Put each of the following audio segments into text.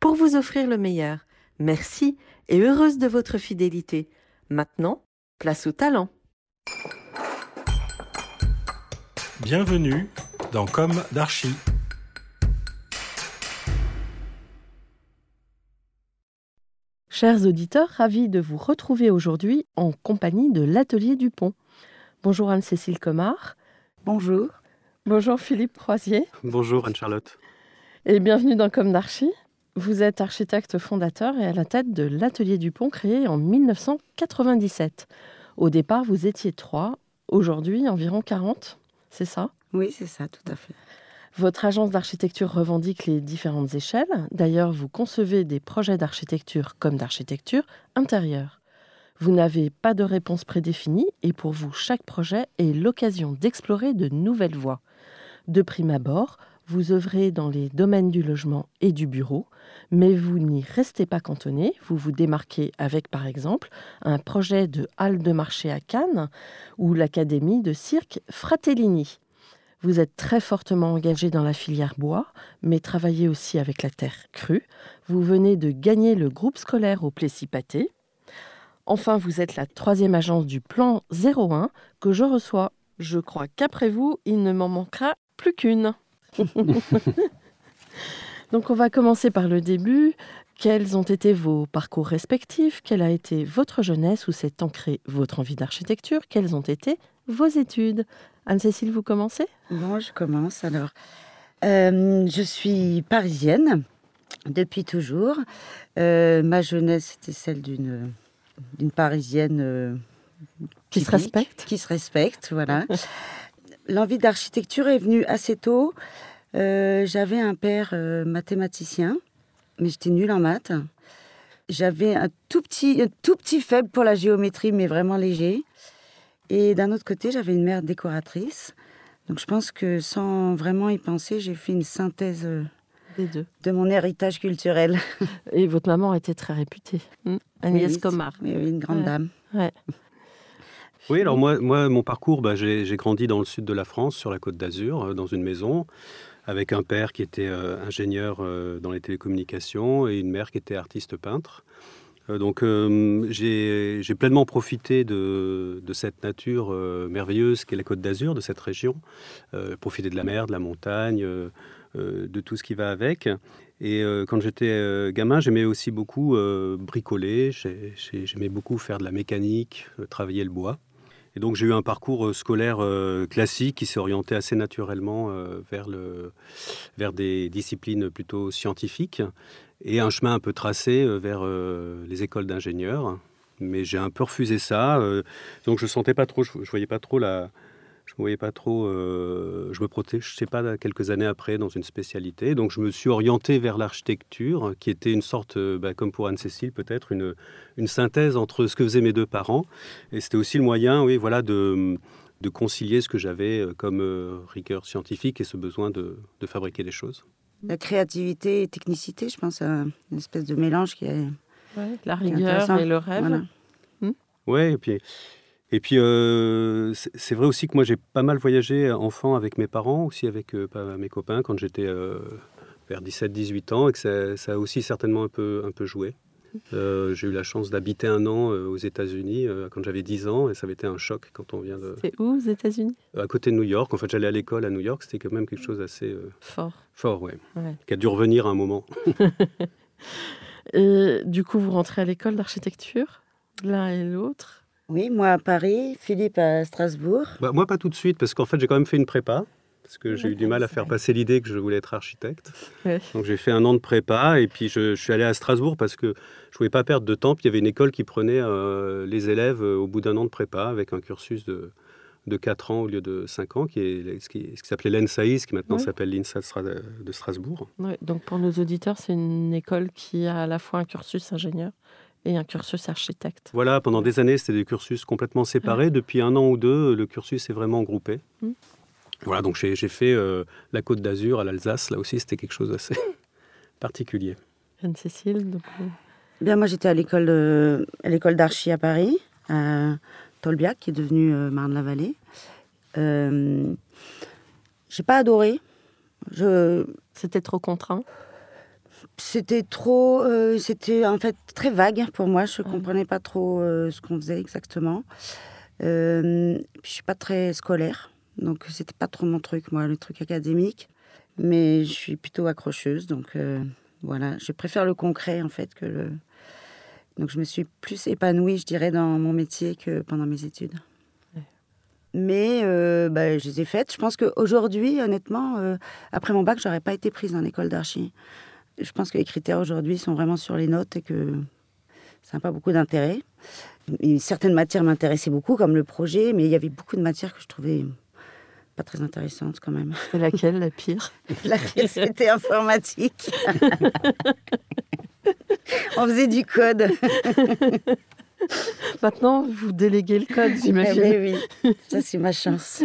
pour vous offrir le meilleur. Merci et heureuse de votre fidélité. Maintenant, place au talent. Bienvenue dans Comme d'Archie. Chers auditeurs, ravis de vous retrouver aujourd'hui en compagnie de l'Atelier du Pont. Bonjour Anne-Cécile Comard. Bonjour. Bonjour Philippe Croisier. Bonjour Anne-Charlotte. Et bienvenue dans Comme d'Archie. Vous êtes architecte fondateur et à la tête de l'Atelier du Pont créé en 1997. Au départ, vous étiez trois, aujourd'hui environ 40, c'est ça? Oui, c'est ça, tout à fait. Votre agence d'architecture revendique les différentes échelles. D'ailleurs, vous concevez des projets d'architecture comme d'architecture intérieure. Vous n'avez pas de réponse prédéfinie et pour vous, chaque projet est l'occasion d'explorer de nouvelles voies. De prime abord, vous œuvrez dans les domaines du logement et du bureau, mais vous n'y restez pas cantonné. Vous vous démarquez avec, par exemple, un projet de halle de marché à Cannes ou l'académie de cirque Fratellini. Vous êtes très fortement engagé dans la filière bois, mais travaillez aussi avec la terre crue. Vous venez de gagner le groupe scolaire au Plessis-Pâté. Enfin, vous êtes la troisième agence du plan 01 que je reçois. Je crois qu'après vous, il ne m'en manquera plus qu'une. Donc on va commencer par le début. Quels ont été vos parcours respectifs? Quelle a été votre jeunesse où s'est ancrée votre envie d'architecture? Quelles ont été vos études? Anne-Cécile, vous commencez? Bon, je commence alors. Euh, je suis parisienne depuis toujours. Euh, ma jeunesse était celle d'une d'une parisienne euh, qui se respecte. Qui se respecte, voilà. L'envie d'architecture est venue assez tôt. Euh, J'avais un père euh, mathématicien, mais j'étais nulle en maths. J'avais un tout petit, un tout petit faible pour la géométrie, mais vraiment léger. Et d'un autre côté, j'avais une mère décoratrice. Donc je pense que sans vraiment y penser, j'ai fait une synthèse euh, Des deux. de mon héritage culturel. Et votre maman était très réputée, hmm Agnès Oui, Comard. Oui, oui, une grande Ouais. dame. Ouais. Oui, alors moi, moi mon parcours, bah, j'ai grandi dans le sud de la France, sur la côte d'Azur, euh, dans une maison, avec un père qui était euh, ingénieur euh, dans les télécommunications et une mère qui était artiste peintre. Donc euh, j'ai pleinement profité de, de cette nature euh, merveilleuse qu'est la côte d'Azur, de cette région, euh, profiter de la mer, de la montagne, de tout ce qui va avec. Et quand j'étais gamin, j'aimais aussi beaucoup bricoler, J'ai- j'ai- j'aimais beaucoup faire de la mécanique, travailler le bois. Et donc j'ai eu un parcours euh, scolaire euh, classique qui s'est orienté assez naturellement euh, vers, le, vers des disciplines plutôt scientifiques et un chemin un peu tracé vers les écoles d'ingénieurs. Mais j'ai un peu refusé ça, donc je sentais pas trop, je voyais pas trop la, je me voyais pas trop, euh, je me protège, je sais pas, quelques années après dans une spécialité. Donc je me suis orienté vers l'architecture, qui était une sorte, euh, bah, comme pour Anne-Cécile peut-être, une, une synthèse entre ce que faisaient mes deux parents. Et c'était aussi le moyen, oui, voilà, de, de concilier ce que j'avais euh, comme euh, rigueur scientifique et ce besoin de, de fabriquer des choses. La créativité et technicité, je pense, à une espèce de mélange qui est. Ouais, la qui est rigueur et le rêve. Voilà. Ouais, et puis, et puis euh, c'est vrai aussi que moi j'ai pas mal voyagé enfant avec mes parents, aussi avec euh, mes copains quand j'étais euh, vers 17-18 ans et que ça, ça a aussi certainement un peu, un peu joué. Euh, j'ai eu la chance d'habiter un an aux États-Unis quand j'avais 10 ans et ça avait été un choc quand on vient de. C'est où aux États-Unis? À côté de New York. En fait, j'allais à l'école à New York. C'était quand même quelque chose d'assez fort. Fort, ouais. ouais. Qui a dû revenir à un moment. et du coup, vous rentrez à l'école d'architecture, l'un et l'autre Oui, moi à Paris, Philippe à Strasbourg. Bah, moi, pas tout de suite, parce qu'en fait, j'ai quand même fait une prépa parce que j'ai eu du mal à faire passer l'idée que je voulais être architecte. Ouais. Donc j'ai fait un an de prépa et puis je, je, suis allé à Strasbourg parce que je voulais pas perdre de temps. Puis il y avait une école qui prenait euh, les élèves euh, au bout d'un an de prépa avec un cursus de, de 4 ans au lieu de 5 ans, qui est ce qui, s'appelait l'ENSAIS, qui maintenant Ouais. s'appelle l'INSA de Strasbourg. Ouais, donc pour nos auditeurs, c'est une école qui a à la fois un cursus ingénieur et un cursus architecte. Voilà, pendant des années, c'était des cursus complètement séparés. Depuis un an ou deux, le cursus est vraiment groupé. Mm. Voilà, donc j'ai j'ai fait euh, la Côte d'Azur à l'Alsace. Là aussi, c'était quelque chose d'assez particulier. Anne-Cécile, donc, euh, Bien, moi j'étais à l'école de- à l'école d'archi à Paris, à Tolbiac, qui est devenue euh, Marne-la-Vallée. Euh, j'ai pas adoré. Je, c'était trop contraint. C'était trop, euh, c'était en fait très vague pour moi. Je Ouais. comprenais pas trop euh, ce qu'on faisait exactement. Euh, puis je suis pas très scolaire, donc c'était pas trop mon truc, moi, le truc académique. Mais je suis plutôt accrocheuse, donc euh, voilà. Je préfère le concret en fait que le. Donc je me suis plus épanouie, je dirais, dans mon métier que pendant mes études. Ouais. Mais bah, je les ai faites. Je pense qu'aujourd'hui, honnêtement, après mon bac, j'aurais pas été prise en école d'archi. Je pense que les critères aujourd'hui sont vraiment sur les notes et que ça n'a pas beaucoup d'intérêt. Certaines matières m'intéressaient beaucoup, comme le projet, mais il y avait beaucoup de matières que je trouvais pas très intéressantes quand même. C'est laquelle la pire? La pire, c'était informatique. On faisait du code. Maintenant, vous déléguez le code, j'imagine. Eh oui, oui. Ça, c'est ma chance.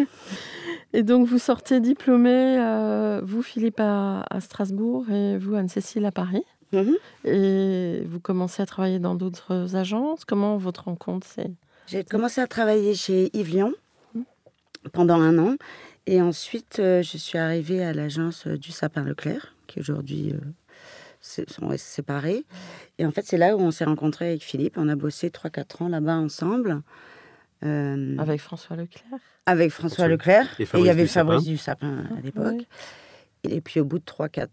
Et donc, vous sortez diplômé, euh, vous, Philippe, à, à Strasbourg et vous, Anne-Cécile, à Paris. Mhm. Et vous commencez à travailler dans d'autres agences. Comment votre rencontre c'est J'ai commencé à travailler chez Yves Lyon pendant un an. Et ensuite, euh, je suis arrivée à l'agence euh, du Sapin Leclerc, qui aujourd'hui euh, sont séparés. Et en fait, c'est là où on s'est rencontrés avec Philippe. On a bossé 3-4 ans là-bas ensemble. Euh, Avec François Leclerc avec François Leclerc. et il y avait. Fabrice du Sapin à l'époque. Oui. Et puis au bout de 3, 4,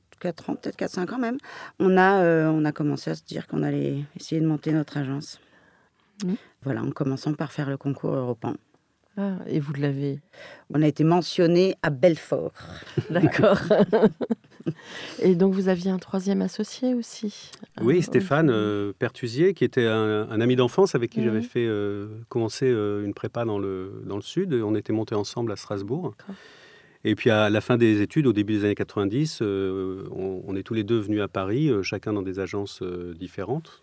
ans, peut-être 4, 5 ans même, on a, euh, on a commencé à se dire qu'on allait essayer de monter notre agence. Mhm. Voilà, en commençant par faire le concours européen. Ah, Et vous l'avez. On a été mentionné à Belfort. D'accord. et donc, vous aviez un troisième associé aussi Oui, Euh, Stéphane euh, Pertusier, qui était un, un ami d'enfance avec qui j'avais fait euh, commencer euh, une prépa dans le, dans le sud. On était montés ensemble à Strasbourg. Et puis à la fin des études, au début des années 90, euh, on, on est tous les deux venus à Paris, euh, chacun dans des agences euh, différentes.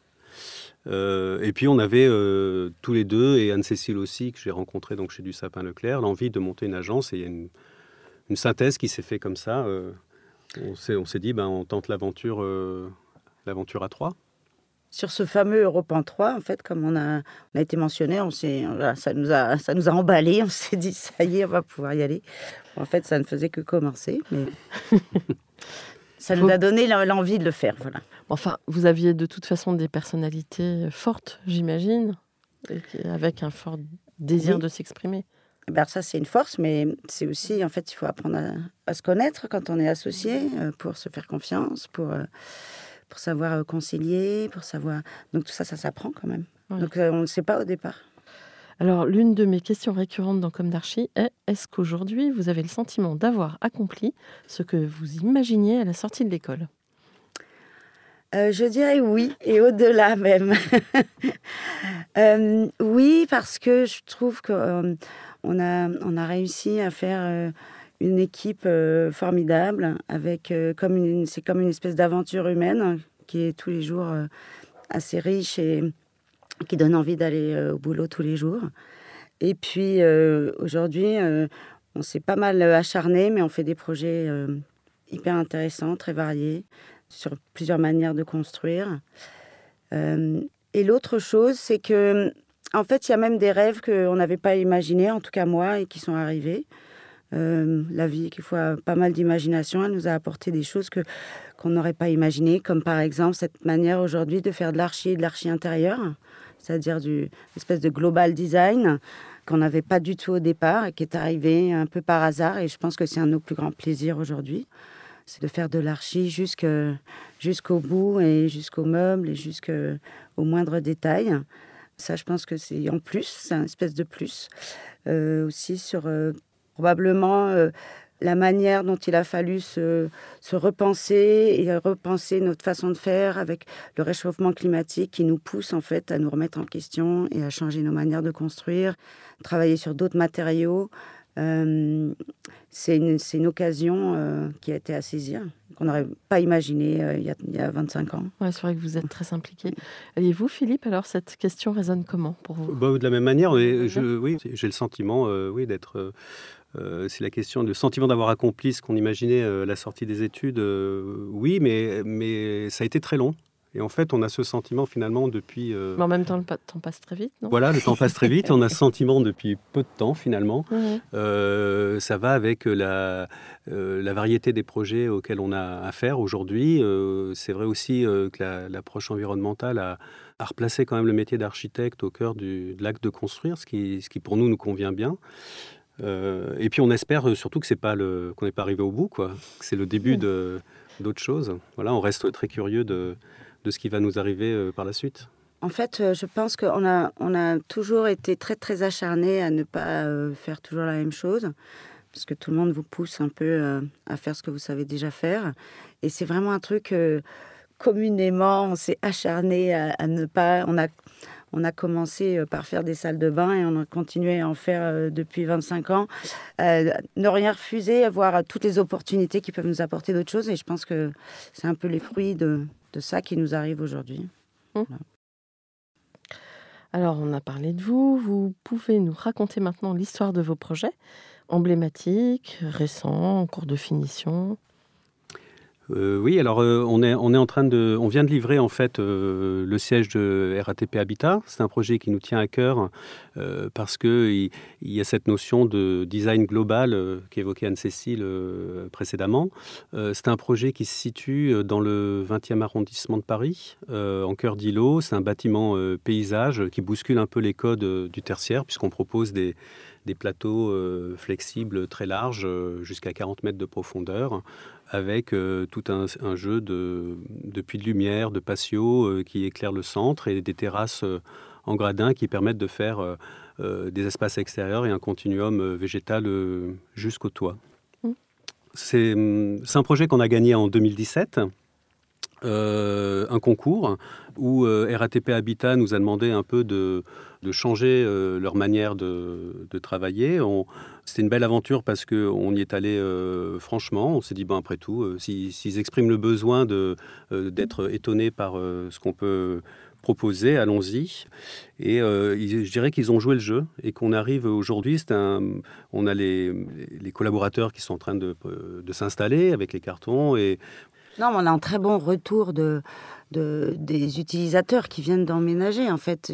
Euh, et puis on avait euh, tous les deux, et Anne-Cécile aussi, que j'ai rencontré donc chez Du Sapin Leclerc, l'envie de monter une agence. Et il y a une, une synthèse qui s'est fait comme ça. euh, on s'est on s'est dit, ben, on tente l'aventure euh, l'aventure à trois. Sur ce fameux Europan 3, en fait, comme on a, on a été mentionné, on ça, nous a, ça nous a emballé. On s'est dit, ça y est, on va pouvoir y aller. En fait, ça ne faisait que commencer, mais ça nous a donné l'en- l'envie de le faire. Voilà. Enfin, vous aviez de toute façon des personnalités fortes, j'imagine, avec un fort désir Oui. de s'exprimer. Eh ben, ça, c'est une force, mais c'est aussi, en fait, il faut apprendre à, à se connaître quand on est associé, euh, pour se faire confiance, pour, euh, pour savoir euh, concilier, pour savoir. Donc, tout ça, ça s'apprend quand même. Ouais. Donc, on ne le sait pas au départ. Alors, l'une de mes questions récurrentes dans Comme d'Archie est est-ce qu'aujourd'hui, vous avez le sentiment d'avoir accompli ce que vous imaginiez à la sortie de l'école? Euh, je dirais oui, et au-delà même. Euh, oui, parce que je trouve qu'on on a, réussi à faire euh, une équipe euh, formidable, avec euh, comme c'est comme une espèce d'aventure humaine qui est tous les jours euh, assez riche et qui donne envie d'aller euh, au boulot tous les jours. Et puis euh, aujourd'hui, euh, on s'est pas mal acharné, mais on fait des projets hyper intéressants, très variés sur plusieurs manières de construire. Et l'autre chose, c'est que, en fait, il y a même des rêves qu'on n'avait pas imaginés, en tout cas moi, et qui sont arrivés. la vie, qu'il faut pas mal d'imagination. Elle nous a apporté des choses que qu'on n'aurait pas imaginées, comme par exemple cette manière aujourd'hui de faire de l'archi de l'archi intérieur, c'est-à-dire du espèce de global design qu'on n'avait pas du tout au départ et qui est arrivé un peu par hasard. Et je pense que c'est un de nos plus grands plaisirs aujourd'hui. C'est de faire de l'archi jusqu'au bout et jusqu'au meuble et jusqu'au moindre détail. Ça, je pense que c'est en plus, c'est un espèce de plus. Euh, aussi sur euh, probablement euh, la manière dont il a fallu se, se, repenser et repenser notre façon de faire avec le réchauffement climatique qui nous pousse en fait à nous remettre en question et à changer nos manières de construire, travailler sur d'autres matériaux. Euh, c'est une, une, occasion euh, qui a été à saisir, qu'on n'aurait pas imaginé euh, il, y a, il, y a, 25 ans. Ouais, c'est vrai que vous êtes très impliqué. Et vous, Philippe, alors cette question résonne comment pour vous? Bah, De la même manière, je, oui, j'ai le sentiment oui, d'être euh, c'est la question du sentiment d'avoir accompli ce qu'on imaginait euh, à la sortie des études. Euh, oui, mais, mais ça a été très long. Et en fait, on a ce sentiment finalement depuis. Mais en même temps, le temps passe très vite, non? Voilà, le temps passe très vite. on a ce sentiment depuis peu de temps finalement. ça va avec la, la variété des projets auxquels on a affaire aujourd'hui. c'est vrai aussi que l'approche environnementale a, a, replacé quand même le métier d'architecte au cœur du, de l'acte de construire, ce qui, ce qui pour nous nous convient bien. Euh, et puis on espère euh, surtout que c'est pas le qu'on n'est pas arrivé au bout, quoi. Que c'est le début de d'autres choses. Voilà, on reste très curieux de, de ce qui va nous arriver euh, par la suite. En fait, je pense qu'on a, on a toujours été très, très acharnés à ne pas faire toujours la même chose, parce que tout le monde vous pousse un peu à faire ce que vous savez déjà faire. Et c'est vraiment un truc, communément, on s'est acharné à, à, ne pas... On a, on a commencé euh, par faire des salles de bain et on a continué à en faire euh, depuis 25 ans. Euh, ne rien refuser, avoir toutes les opportunités qui peuvent nous apporter d'autres choses. Et je pense que c'est un peu les fruits de, ça qui nous arrive aujourd'hui. Mmh. Alors, on a parlé de vous. Vous pouvez nous raconter maintenant l'histoire de vos projets emblématiques, récents, en cours de finition euh, oui, alors euh, on, est, on est en train de, on vient de livrer en fait euh, le siège de RATP Habitat. C'est un projet qui nous tient à cœur parce que il, y a cette notion de design global qu'évoquait Anne-Cécile précédemment. c'est un projet qui se situe dans le 20e arrondissement de Paris, en cœur d'îlot. C'est un bâtiment paysage qui bouscule un peu les codes du tertiaire puisqu'on propose des des plateaux flexibles très larges, jusqu'à 40 mètres de profondeur, avec euh, tout un, jeu de, de, puits de lumière, de patio euh, qui éclairent le centre et des terrasses euh, en gradin qui permettent de faire des espaces extérieurs et un continuum végétal jusqu'au toit. Mmh. C'est un projet qu'on a gagné en 2017. Un concours où RATP Habitat nous a demandé un peu de, changer leur manière de, travailler. C'était une belle aventure parce qu'on y est allé euh, franchement. On s'est dit, bon, après tout, euh, s'ils expriment le besoin euh, d'être étonnés par ce qu'on peut proposer, allons-y. Et je dirais qu'ils ont joué le jeu et qu'on arrive aujourd'hui, on a les, collaborateurs qui sont en train de, de s'installer avec les cartons et non, on a un très bon retour de, des utilisateurs qui viennent d'emménager. En fait,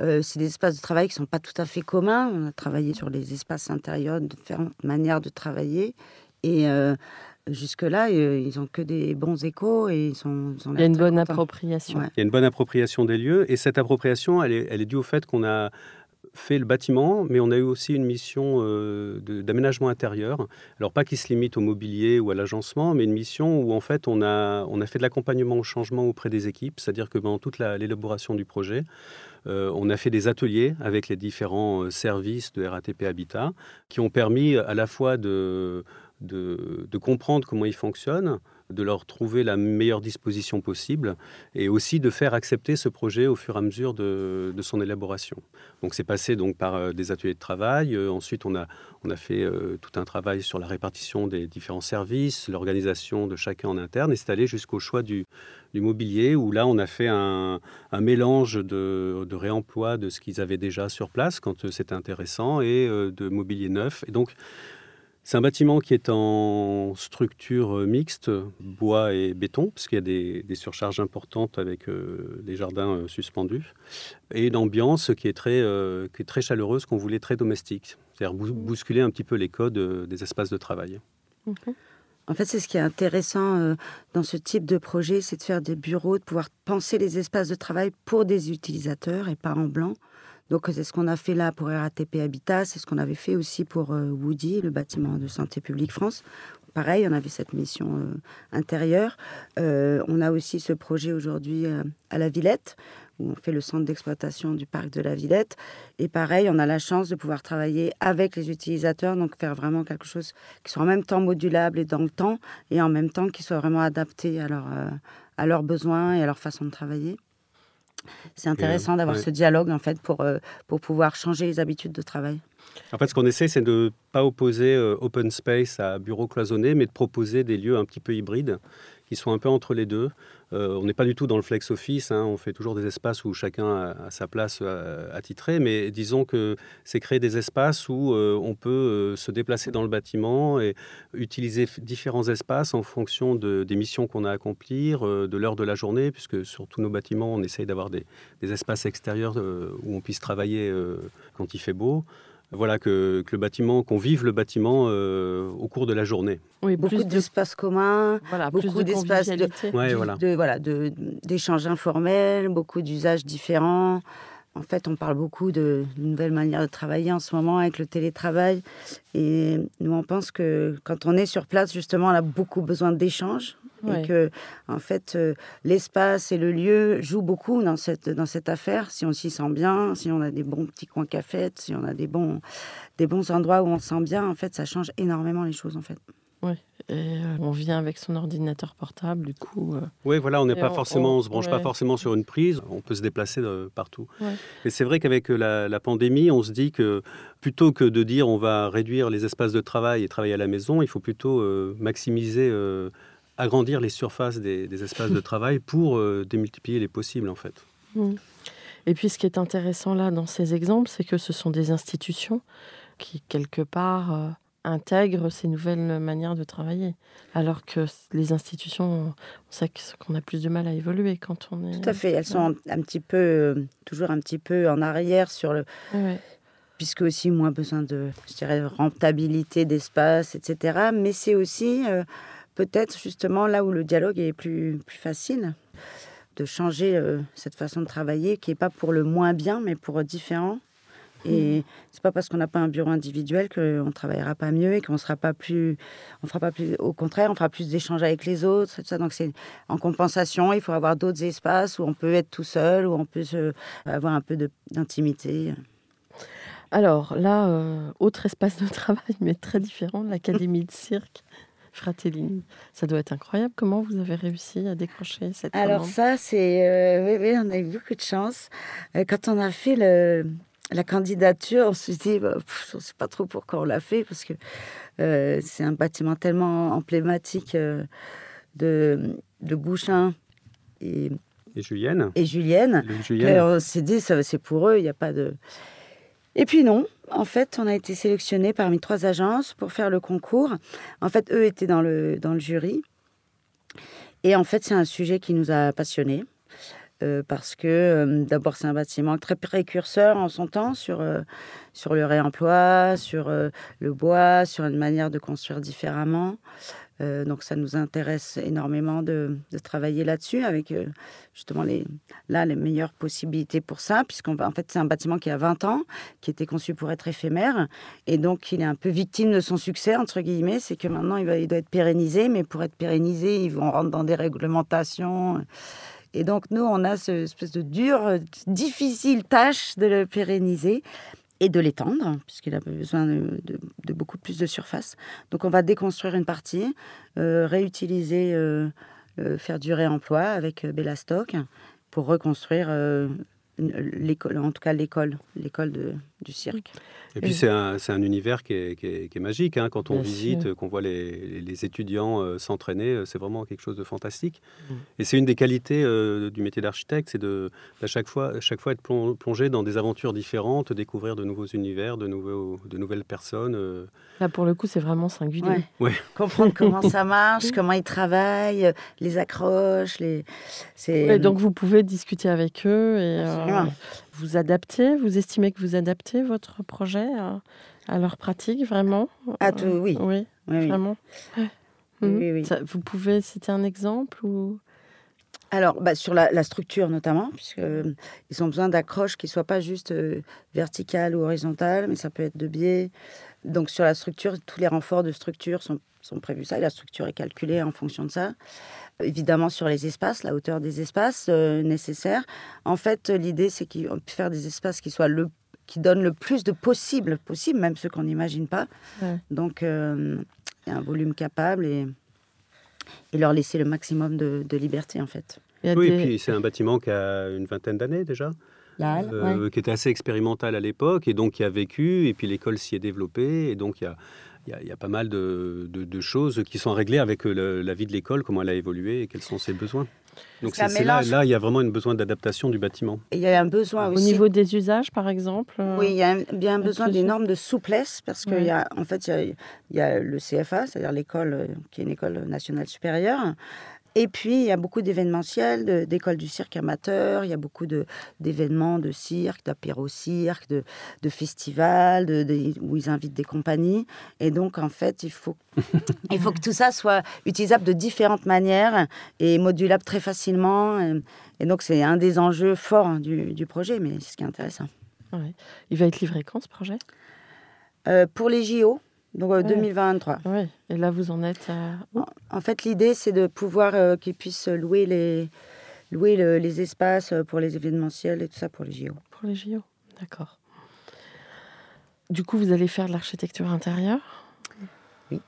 euh, c'est des espaces de travail qui ne sont pas tout à fait communs. On a travaillé sur les espaces intérieurs, différentes manières de travailler. Et euh, jusque-là, euh, ils n'ont que des bons échos et ils sont. Il y a une bonne appropriation. Il y a une bonne appropriation des lieux. Et cette appropriation, elle est, elle est due au fait qu'on a fait le bâtiment, mais on a eu aussi une mission euh, d'aménagement intérieur. Alors pas qui se limite au mobilier ou à l'agencement, mais une mission où en fait on a, on a fait de l'accompagnement au changement auprès des équipes, c'est-à-dire que pendant toute l'élaboration du projet, euh, on a fait des ateliers avec les différents euh, services de RATP Habitat qui ont permis à la fois de, de, de comprendre comment ils fonctionnent, de leur trouver la meilleure disposition possible et aussi de faire accepter ce projet au fur et à mesure de, son élaboration. Donc c'est passé donc par euh, des ateliers de travail. Euh, ensuite, on a, on a fait euh, tout un travail sur la répartition des différents services, l'organisation de chacun en interne et c'est allé jusqu'au choix du, mobilier où là, on a fait un, mélange de, de, réemploi de ce qu'ils avaient déjà sur place quand c'était intéressant et de mobilier neuf. Et donc, c'est un bâtiment qui est en structure euh, mixte, bois et béton, parce qu'il y a des, surcharges importantes avec euh, les jardins euh, suspendus, et une ambiance qui est très, qui est très chaleureuse, qu'on voulait très domestique. c'est-à-dire bousculer un petit peu les codes des espaces de travail. Mhm. En fait, c'est ce qui est intéressant dans ce type de projet, c'est de faire des bureaux, de pouvoir penser les espaces de travail pour des utilisateurs et pas en blanc. Donc c'est ce qu'on a fait là pour RATP Habitat, c'est ce qu'on avait fait aussi pour Woody, le bâtiment de Santé publique France, pareil, on avait cette mission euh, intérieure. Euh, on a aussi ce projet aujourd'hui euh, à la Villette, où on fait le centre d'exploitation du parc de la Villette. Et pareil, on a la chance de pouvoir travailler avec les utilisateurs, donc faire vraiment quelque chose qui soit en même temps modulable et dans le temps, et en même temps qui soit vraiment adapté à, à leurs besoins et à leur façon de travailler. C'est intéressant d'avoir ce dialogue en fait pour, pour pouvoir changer les habitudes de travail. En fait, ce qu'on essaie, c'est de ne pas opposer euh, open space à bureau cloisonné, mais de proposer des lieux un petit peu hybrides qui sont un peu entre les deux. Euh, on n'est pas du tout dans le flex office, hein. on fait toujours des espaces où chacun a, sa place euh, attitrée, mais disons que c'est créer des espaces où on peut se déplacer dans le bâtiment et utiliser différents espaces en fonction des missions qu'on a à accomplir, de l'heure de la journée, puisque sur tous nos bâtiments, on essaye d'avoir des, espaces extérieurs où on puisse travailler quand il fait beau voilà, que, le bâtiment, qu'on vive le bâtiment euh, au cours de la journée. Oui, beaucoup d'espaces communs, beaucoup d'espaces de, voilà. d'échanges informels, beaucoup d'usages différents. En fait, on parle beaucoup de, de nouvelles manières de travailler en ce moment avec le télétravail. Et nous, on pense que quand on est sur place, justement, on a beaucoup besoin d'échanges et que, en fait, euh, l'espace et le lieu jouent beaucoup dans cette, dans cette affaire. Si on s'y sent bien, si on a des bons petits coins cafés, si on a des bons, des bons endroits où on se sent bien, en fait, ça change énormément les choses, en fait. Oui, et euh, on vient avec son ordinateur portable, du coup. Euh, oui, voilà, on n'est pas forcément, on, se branche pas forcément sur une prise, on peut se déplacer partout. Et c'est vrai qu'avec la, la, pandémie, on se dit que plutôt que de dire on va réduire les espaces de travail et travailler à la maison, il faut plutôt maximiser agrandir les surfaces des, espaces de travail pour euh, démultiplier les possibles, en fait. Mmh. Et puis, ce qui est intéressant là dans ces exemples, c'est que ce sont des institutions qui, quelque part, euh, intègrent ces nouvelles manières de travailler. Alors que les institutions, on sait qu'on a plus de mal à évoluer quand on est. Tout à fait. Elles sont un, petit peu, euh, toujours un petit peu en arrière sur le. Puisque aussi moins besoin de, je dirais, rentabilité d'espace, etc. Mais c'est aussi peut-être justement là où le dialogue est plus, plus facile, de changer euh, cette façon de travailler qui n'est pas pour le moins bien, mais pour différent. Et mmh. c'est pas parce qu'on n'a pas un bureau individuel qu'on ne travaillera pas mieux et qu'on sera pas plus, on fera pas plus, au contraire, on fera plus d'échanges avec les autres. Ça. Donc c'est en compensation, il faut avoir d'autres espaces où on peut être tout seul, où on peut avoir un peu d'intimité. Alors là, euh, autre espace de travail, mais très différent, l'académie de cirque. Fratellini. Ça doit être incroyable. Comment vous avez réussi à décrocher cette Alors ça, c'est... Euh, oui, oui, on a eu beaucoup de chance. Euh, quand on a fait le, la candidature, on s'est dit, bah, je ne sais pas trop pourquoi on l'a fait, parce que euh, c'est un bâtiment tellement emblématique de, de Bouchin et, et Julienne. Et Julienne. On s'est dit, c'est pour eux, il n'y a pas de... Et puis non, en fait, on a été sélectionné parmi trois agences pour faire le concours. En fait, eux étaient dans le, dans le jury. Et en fait, c'est un sujet qui nous a passionnés. Euh, parce que euh, d'abord c'est un bâtiment très précurseur en son temps sur, euh, sur le réemploi, sur le bois, sur une manière de construire différemment. Euh, donc ça nous intéresse énormément de, travailler là-dessus avec euh, justement les, là les meilleures possibilités pour ça, puisqu'en en fait c'est un bâtiment qui a 20 ans, qui était conçu pour être éphémère, et donc il est un peu victime de son succès, entre guillemets, c'est que maintenant il doit être pérennisé, mais pour être pérennisé, ils vont rentrer dans des réglementations. Et donc nous, on a cette espèce de dure, difficile tâche de le pérenniser et de l'étendre, puisqu'il a besoin de, beaucoup plus de surface. Donc on va déconstruire une partie, euh, réutiliser, euh, euh, faire du réemploi avec Bellastock pour reconstruire l'école, en tout cas l'école, l'école du cirque. Et puis c'est un, un, univers qui est, qui est, magique. Hein. Quand on visite, qu'on voit les, les étudiants euh, s'entraîner, euh, c'est vraiment quelque chose de fantastique. Mm. Et c'est une des qualités euh, du métier d'architecte, c'est de à chaque fois, à chaque fois être plongé dans des aventures différentes, découvrir de nouveaux univers, de, nouveaux, de nouvelles personnes. Là, pour le coup, c'est vraiment singulier. Ouais. Comprendre comment ça marche, comment ils travaillent, les accroches. Les... donc vous pouvez discuter avec eux et vous adaptez, vous estimez que vous adaptez votre projet à, à leur pratique, vraiment? Ah, tout, oui. Oui, oui, vraiment. Ouais. Oui, oui, oui. Ça- vous pouvez citer un exemple ou... Alors, bah, sur la, la structure notamment, puisqu'ils ils ont besoin d'accroches qui ne soient pas juste euh, verticales ou horizontales, mais ça peut être de biais. Donc, sur la structure, tous les renforts de structure sont, sont prévus ça, et la structure est calculée en fonction de ça. Évidemment, sur les espaces, la hauteur des espaces euh, nécessaires. En fait, l'idée, c'est qu'on peut faire des espaces qui soient le qui donnent le plus de possible, possible, même ceux qu'on n'imagine pas. Ouais. Donc, euh, il y a un volume capable et, et leur laisser le maximum de, de liberté, en fait. Oui, des- et puis c'est un bâtiment qui a une vingtaine d'années déjà, La halle, euh, ouais. qui était assez expérimental à l'époque et donc qui a vécu, et puis l'école s'y est développée, et donc il y a, il y a- il y a pas mal de, de- de choses qui sont réglées avec le- la vie de l'école, comment elle a évolué et quels sont ses besoins. Donc C'est là, il y a vraiment un besoin d'adaptation du bâtiment. Il y a un besoin Au aussi. niveau des usages, par exemple euh, Oui, il y a un- bien un besoin des normes de souplesse parce qu'il Ouais. y a, en fait, il y a, il y a le CFA, c'est-à-dire l'école euh, qui est une école nationale supérieure. Et puis, il y a beaucoup d'événementiels, de- d'écoles du cirque amateur, il y a beaucoup de- d'événements de cirque, d'apéro-cirque, de, de festivals, de- de- où ils invitent des compagnies. Et donc, en fait, il faut, il faut que tout ça soit utilisable de différentes manières et modulable très facilement. Et, et donc, c'est un des enjeux forts du, du projet, mais c'est ce qui est intéressant. ouais. Il va être livré quand, ce projet? Euh, pour les JO, donc euh, Ouais. 2023. Oui. Et là, vous en êtes à... En fait, l'idée, c'est de pouvoir euh, qu'ils puissent louer les, louer le- les espaces euh, pour les événementiels et tout ça pour les JO. Pour les JO, d'accord. Du coup, vous allez faire de l'architecture intérieure? Oui.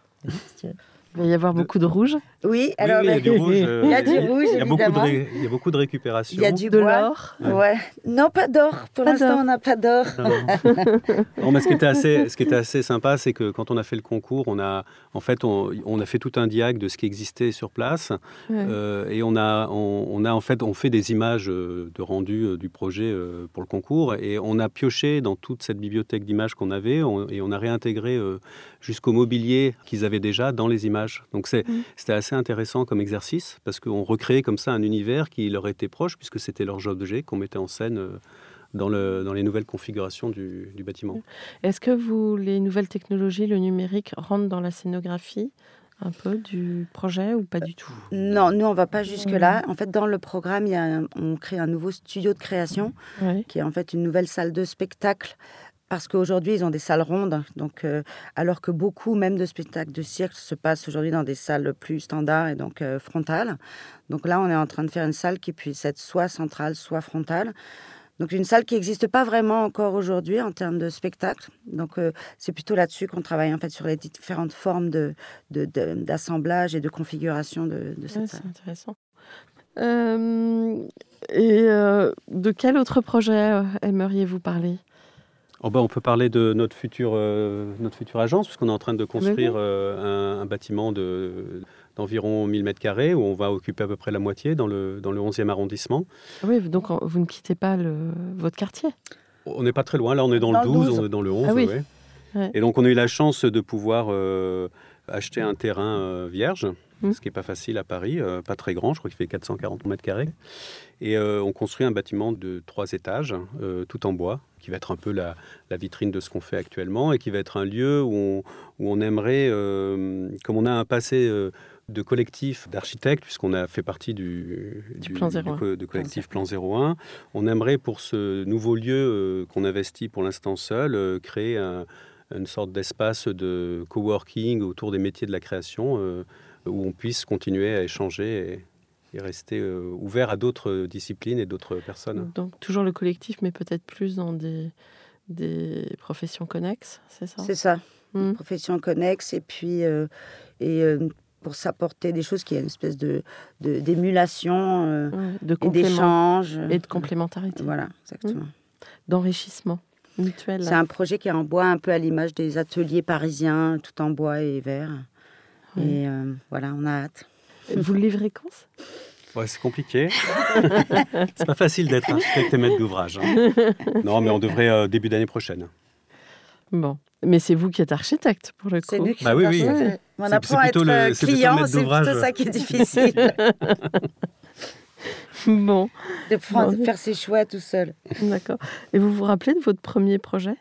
Il va y avoir beaucoup de rouge, Oui, alors oui, oui, il y a du rouge. euh, il y a du rouge, il y a beaucoup de, évidemment. ré- il y a beaucoup de récupération. Il y a du de l'or. Ouais. Non, pas d'or. Pour l'instant, on n'a pas d'or. Non. Non, mais ce qui était assez, ce qui était assez sympa, c'est que quand on a fait le concours, on a, en fait, on, on a fait tout un diag de ce qui existait sur place, Ouais. euh, et on a, on, on a en fait, on fait des images euh, de rendu euh, du projet pour le concours, et on a pioché dans toute cette bibliothèque d'images qu'on avait, on- et on a réintégré euh, jusqu'au mobilier qu'ils avaient déjà dans les images. Donc c'est, Mhm. c'était assez intéressant comme exercice parce qu'on recréait comme ça un univers qui leur était proche, puisque c'était leurs objets qu'on mettait en scène. euh, dans, le, dans les nouvelles configurations du, du bâtiment. Est-ce que vous, les nouvelles technologies, le numérique, rentrent dans la scénographie un peu du projet ou pas du tout? Non, nous, on va pas jusque-là. En fait, dans le programme, il y a un- on crée un nouveau studio de création Oui. qui est en fait une nouvelle salle de spectacle. Parce qu'aujourd'hui, ils ont des salles rondes. Donc, euh, alors que beaucoup, même de spectacles de cirque, se passent aujourd'hui dans des salles plus standards et donc euh, frontales. Donc là, on est en train de faire une salle qui puisse être soit centrale, soit frontale. Donc une salle qui n'existe pas vraiment encore aujourd'hui en termes de spectacle. Donc euh, c'est plutôt là-dessus qu'on travaille en fait sur les différentes formes de, d'assemblage et de configuration de, de cette Ouais, salle. c'est intéressant. Euh, et euh, de quel autre projet aimeriez-vous parler? Oh ben, on peut parler de notre future, euh, notre future agence, puisqu'on est en train de construire oui. euh, un, un bâtiment de, d'environ 1000 mètres carrés, où on va occuper à peu près la moitié dans le, dans le 11e arrondissement. Oui, donc vous ne quittez pas le, votre quartier. On n'est pas très loin, là on est dans, le le 12, 12. on est dans le 11. Ah oui. ouais. Ouais. Et donc on a eu la chance de pouvoir euh, acheter un terrain vierge, Mm. ce qui n'est pas facile à Paris, euh, pas très grand, je crois qu'il fait 440 mètres carrés. Et euh, on construit un bâtiment de trois étages, euh, tout en bois, qui va être un peu la, la vitrine de ce qu'on fait actuellement et qui va être un lieu où on, où on aimerait, euh, comme on a un passé euh, de collectif d'architectes, puisqu'on a fait partie du, Du Plan 01. co- de collectif Plan 01, on aimerait pour ce nouveau lieu euh, qu'on investit pour l'instant seul, créer un- une sorte d'espace de coworking autour des métiers de la création, où on puisse continuer à échanger et, et rester euh, ouvert à d'autres disciplines et d'autres personnes. Donc toujours le collectif, mais peut-être plus dans des, des professions connexes, c'est ça? C'est ça, Hmm. profession connexe et puis euh, et euh, pour s'apporter des choses qui est une espèce de, de- d'émulation euh, Ouais, De complément d'échange. et de complémentarité, Voilà, exactement. d'enrichissement mutuel. C'est un projet qui est en bois, un peu à l'image des ateliers parisiens, tout en bois et verre. Oui. Et euh, voilà, on a hâte. Vous le livrez quand Ouais, c'est compliqué. c'est pas facile d'être architecte et maître d'ouvrage. hein. Non, mais on devrait euh, début d'année prochaine. Bon, mais c'est vous qui êtes architecte pour le coup. C'est nous qui Bah sommes oui, oui. architectes. On apprend à être le- euh, client, c'est plutôt ça qui est difficile. Bon, de, prendre- Bon. de faire ses choix tout seul. d'accord. Et vous vous rappelez de votre premier projet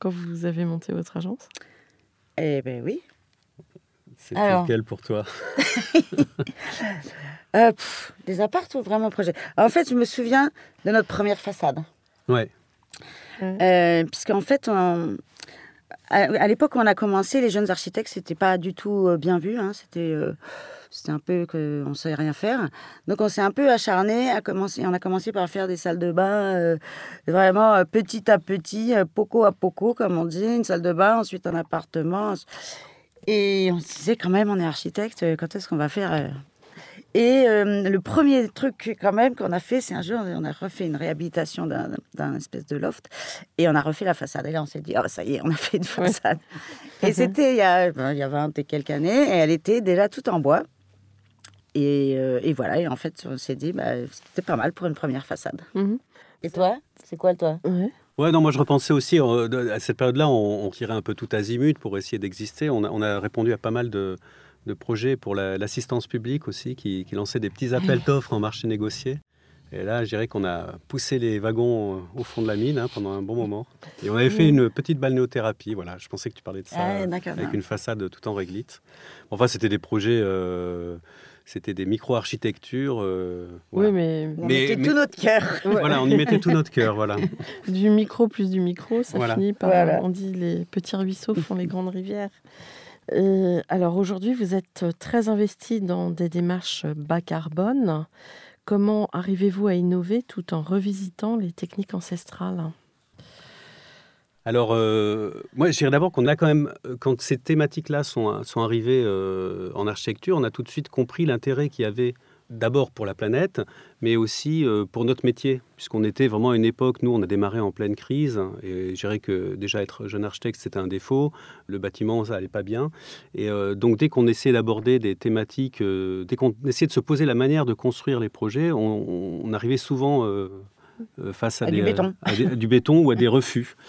quand vous avez monté votre agence? Eh ben oui. C'était Alors. lequel pour toi? Euh, pff, des apparts ou vraiment projet? En fait, je me souviens de notre première façade. Ouais. Euh, Puisqu'en fait, on- à, l'époque où on a commencé, les jeunes architectes, c'était pas du tout euh, bien vu. hein. C'était euh, c'était un peu qu'on ne savait rien faire. Donc on s'est un peu acharné. À commencer, on a commencé par faire des salles de bain euh, vraiment euh, petit à petit, poco à poco, comme on dit. Une salle de bain, ensuite un appartement. Et on se disait quand même, on est architecte, euh, quand est-ce qu'on va faire euh, et euh, le premier truc quand même qu'on a fait, c'est un jour, on a refait une réhabilitation d'un d'un espèce de loft et on a refait la façade. Et là, on s'est dit, oh, ça y est, on a fait une Ouais. façade. Et c'était il y, a, ben, il y a 20 et quelques années, et elle était déjà toute en bois. Et, euh, et voilà, et en fait, on s'est dit, bah, c'était pas mal pour une première façade. Mhm. Et toi? C'est quoi, toi? Ouais. Ouais, non, moi je repensais aussi, euh, à cette période-là, on, on tirait un peu tout azimut pour essayer d'exister. On a, on a répondu à pas mal de, de projets pour la- l'assistance publique aussi, qui, qui lançait des petits appels d'offres en marché négocié. Et là, je dirais qu'on a poussé les wagons euh, au fond de la mine hein, pendant un bon moment. Et on avait fait une petite balnéothérapie. Voilà, je pensais que tu parlais de ça, Ah, avec une façade tout en réglite. Enfin, c'était des projets, euh, c'était des micro-architectures. euh, voilà. Oui, mais On Mais- mettait mais- tout notre cœur. Voilà, on y mettait tout notre cœur. Voilà. du micro plus du micro, ça Voilà. finit par. Voilà. On dit les petits ruisseaux font les grandes rivières. Et alors aujourd'hui, vous êtes très investi dans des démarches bas carbone. Comment arrivez-vous à innover tout en revisitant les techniques ancestrales? Alors, euh, moi, je dirais d'abord qu'on a quand même, euh, quand ces thématiques-là sont, sont arrivées euh, en architecture, on a tout de suite compris l'intérêt qu'il y avait d'abord pour la planète, mais aussi euh, pour notre métier, puisqu'on était vraiment à une époque, nous, on a démarré en pleine crise, et je dirais que déjà être jeune architecte, c'était un défaut, le bâtiment, ça allait pas bien, et euh, donc dès qu'on essayait d'aborder des thématiques, euh, dès qu'on essayait de se poser la manière de construire les projets, on, on arrivait souvent euh, euh, face à, À des, du béton. à des- du béton ou à des refus.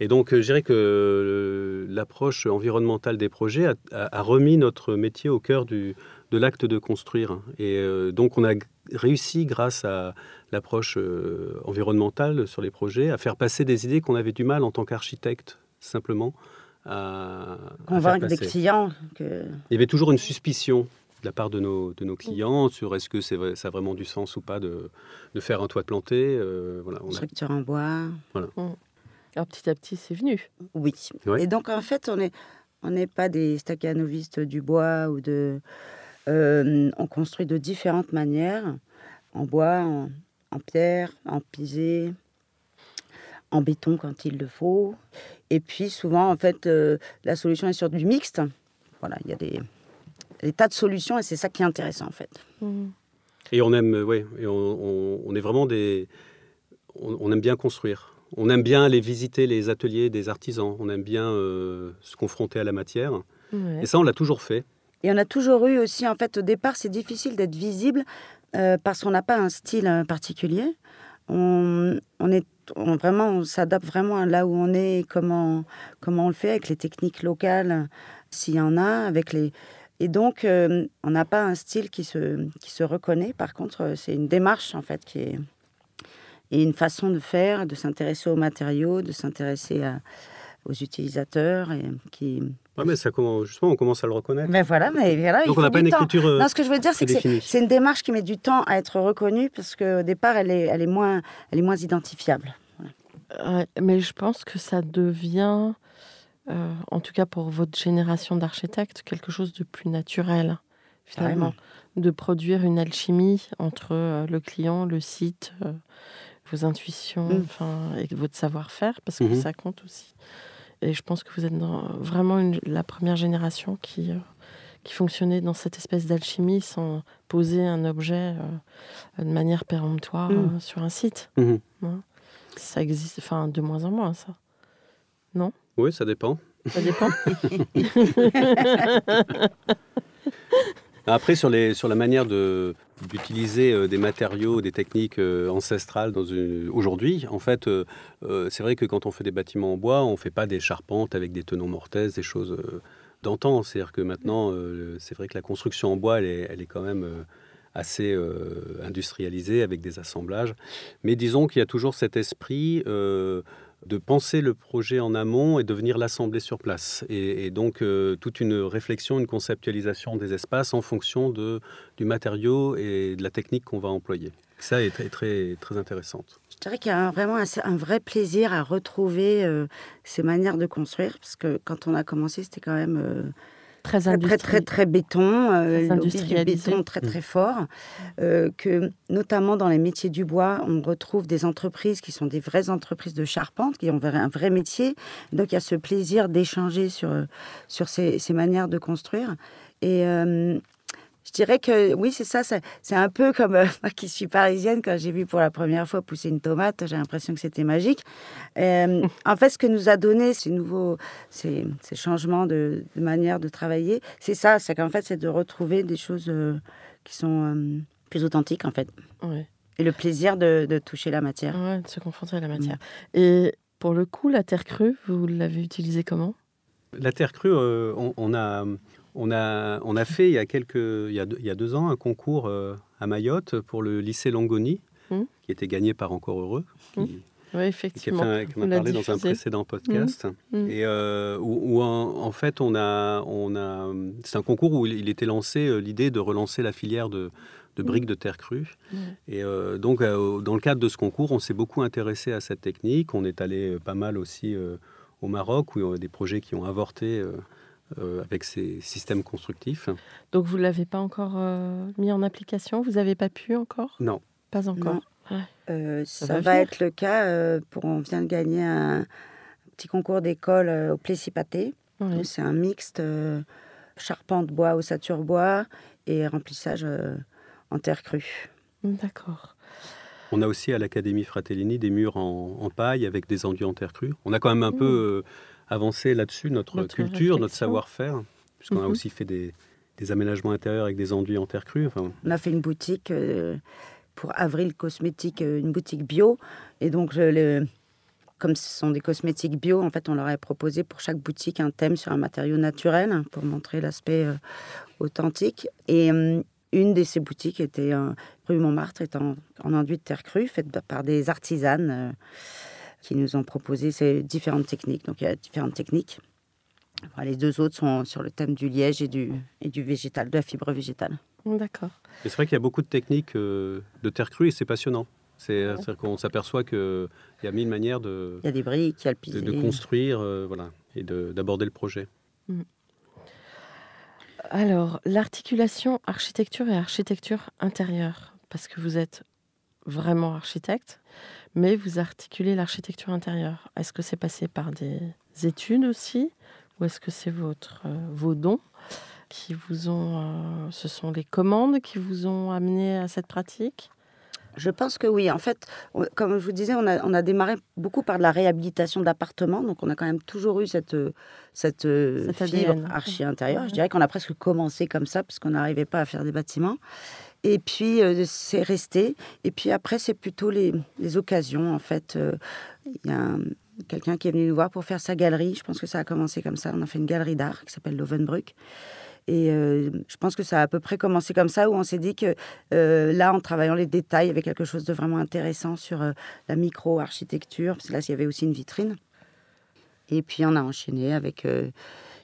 Et donc, euh, je dirais que euh, l'approche environnementale des projets a, a- a remis notre métier au cœur du, de l'acte de construire. Et euh, donc, on a réussi, grâce à l'approche euh, environnementale sur les projets, à faire passer des idées qu'on avait du mal en tant qu'architecte, simplement, à, Convaincre des clients que. Il y avait toujours une suspicion de la part de nos, de nos clients sur est-ce que c'est vrai- ça a vraiment du sens ou pas de, de faire un toit planté. euh, voilà, on a- Structure en bois. Alors petit à petit, c'est venu. Oui. Ouais. Et donc, en fait, on n'est on pas des staccanovistes du bois ou de. euh, on construit de différentes manières en bois, en, en pierre, en pisé, en béton quand il le faut. Et puis, souvent, en fait, euh, la solution est sur du mixte. Voilà, il y a des, des tas de solutions et c'est ça qui est intéressant, en fait. Mhm. Et on aime, ouais, et on, on- on est vraiment des. On, on aime bien construire. On aime bien aller visiter les ateliers des artisans. On aime bien euh, se confronter à la matière. Ouais. Et ça, on l'a toujours fait. Et on a toujours eu aussi, en fait, au départ, c'est difficile d'être visible euh, parce qu'on n'a pas un style euh, particulier. On, on est on, vraiment, on s'adapte vraiment à là où on est, comment, comment on le fait avec les techniques locales, s'il y en a, avec les. Et donc, euh, on n'a pas un style qui se, qui se reconnaît. Par contre, c'est une démarche, en fait, qui est. Et une façon de faire, de s'intéresser aux matériaux, de s'intéresser à- aux utilisateurs, et qui. Ouais, mais ça commence, justement, on commence à le reconnaître. Mais voilà, mais voilà, il Donc, on faut n'a pas une temps. écriture. euh, Non, ce que je veux dire, c'est que c'est- une démarche qui met du temps à être reconnue parce qu'au départ, elle est, elle, est moins, elle est moins identifiable. Ouais, mais je pense que ça devient, euh, en tout cas pour votre génération d'architectes, quelque chose de plus naturel, finalement. De produire une alchimie entre euh, le client, le site, euh, vos intuitions, Mm. enfin, et votre savoir-faire, parce que Mhm. ça compte aussi. Et je pense que vous êtes dans, vraiment une- la première génération qui, euh, qui fonctionnait dans cette espèce d'alchimie sans poser un objet euh, de manière péremptoire Mm. euh, sur un site. Mhm. Ça existe, enfin, de moins en moins, ça. Oui, ça dépend. Ça dépend? Après, sur, les, sur la manière de, d'utiliser euh, des matériaux, des techniques euh, ancestrales une- aujourd'hui, en fait, euh, c'est vrai que quand on fait des bâtiments en bois, on ne fait pas des charpentes avec des tenons mortaises, des choses d'antan. C'est-à-dire que maintenant, c'est vrai que la construction en bois, elle est, quand même assez euh, industrialisé avec des assemblages. Mais disons qu'il y a toujours cet esprit de penser le projet en amont et de venir l'assembler sur place. Et, donc toute une réflexion, une conceptualisation des espaces en fonction de, du matériau et de la technique qu'on va employer. Ça est très, très, très. Je dirais qu'il y a vraiment un, vrai plaisir à retrouver ces manières de construire, parce que quand on a commencé, c'était quand même très, très, très, très, béton, euh, très béton très, très fort, euh, que notamment dans les métiers du bois, on retrouve des entreprises qui sont des vraies entreprises de charpente, qui ont un vrai métier. Donc il y a ce plaisir d'échanger sur, sur ces, ces, manières de construire. Et, euh, je dirais que oui, c'est ça. C'est un peu comme euh, moi qui suis parisienne, quand j'ai vu pour la première fois pousser une tomate, j'ai l'impression que c'était magique. Euh, en fait, ce que nous a donné ces nouveaux, ces, changements de, manière de travailler, c'est ça. C'est qu'en fait, c'est de retrouver des choses euh, qui sont plus authentiques, en fait. Et le plaisir de, toucher la matière. Ouais, de se confronter à la matière. Mm. Et pour le coup, la terre crue, vous l'avez utilisée comment? La terre crue, on, a on a, on a fait il y a, quelques, il y a, deux, il y a deux ans un concours euh, à Mayotte pour le lycée Longoni, mmh. qui était gagné par Encore Heureux. Qui, mmh. Oui, effectivement. Qui a, parlé dans un précédent podcast. Mmh. Et euh, où, en, fait, on a, on a, c'est un concours où il était lancé euh, l'idée de relancer la filière de, de briques de terre crue. Et donc, dans le cadre de ce concours, on s'est beaucoup intéressé à cette technique. On est allé pas mal aussi au Maroc, où il y a des projets qui ont avorté euh, avec ces systèmes constructifs. Donc vous ne l'avez pas encore euh, mis en application? Vous n'avez pas pu encore? Non. Pas encore? Euh, ça, va, être le cas. pour, on vient de gagner un petit concours d'école au Plessis-Pâté. C'est un mixte charpente bois, ossature bois et remplissage en terre crue. D'accord. On a aussi à l'Académie Fratellini des murs en, paille avec des enduits en terre crue. On a quand même un mmh. peu avancer là-dessus notre, culture, notre savoir-faire, puisqu'on a mhm. aussi fait des, aménagements intérieurs avec des enduits en terre crue. Enfin... On a fait une boutique euh, pour Avril Cosmétiques, euh, une boutique bio. Et donc, le, comme ce sont des cosmétiques bio, en fait, on leur a proposé pour chaque boutique un thème sur un matériau naturel pour montrer l'aspect euh, authentique. Et une de ces boutiques était rue Montmartre, est en, en, enduit de terre crue, faite par des artisanes qui nous ont proposé ces différentes techniques. Donc il y a différentes techniques. les deux autres sont sur le thème du liège et du, et du végétal, de la fibre végétale. D'accord. C'est vrai qu'il y a beaucoup de techniques euh, de terre crue et c'est passionnant. C'est-à-dire qu'on s'aperçoit qu'il y a mille manières de, il y a des briques, il y a de, de, construire euh, voilà, et d'aborder le projet. Mm. Alors, l'articulation architecture et architecture intérieure, parce que vous êtes vraiment architecte, mais vous articulez l'architecture intérieure. Est-ce que c'est passé par des études aussi ou est-ce que c'est votre, euh, vos dons qui vous ont, euh, ce sont les commandes qui vous ont amené à cette pratique? Je pense que oui. En fait, comme je vous disais, on a, on a démarré beaucoup par de la réhabilitation d'appartements. Donc, on a quand même toujours eu cette, cette, euh, fibre archi intérieure. Je dirais qu'on a presque commencé comme ça, parce qu'on n'arrivait pas à faire des bâtiments. Et puis, euh, c'est resté. Et puis après, c'est plutôt les, les, occasions, en fait. Euh, il y a quelqu'un qui est venu nous voir pour faire sa galerie. Je pense que ça a commencé comme ça. On a fait une galerie d'art qui s'appelle Lovenbruck. Et euh, je pense que ça a à peu près commencé comme ça, où on s'est dit que là, en travaillant les détails, il y avait quelque chose de vraiment intéressant sur la micro-architecture. Parce que là, il y avait aussi une vitrine. Et puis, on a enchaîné avec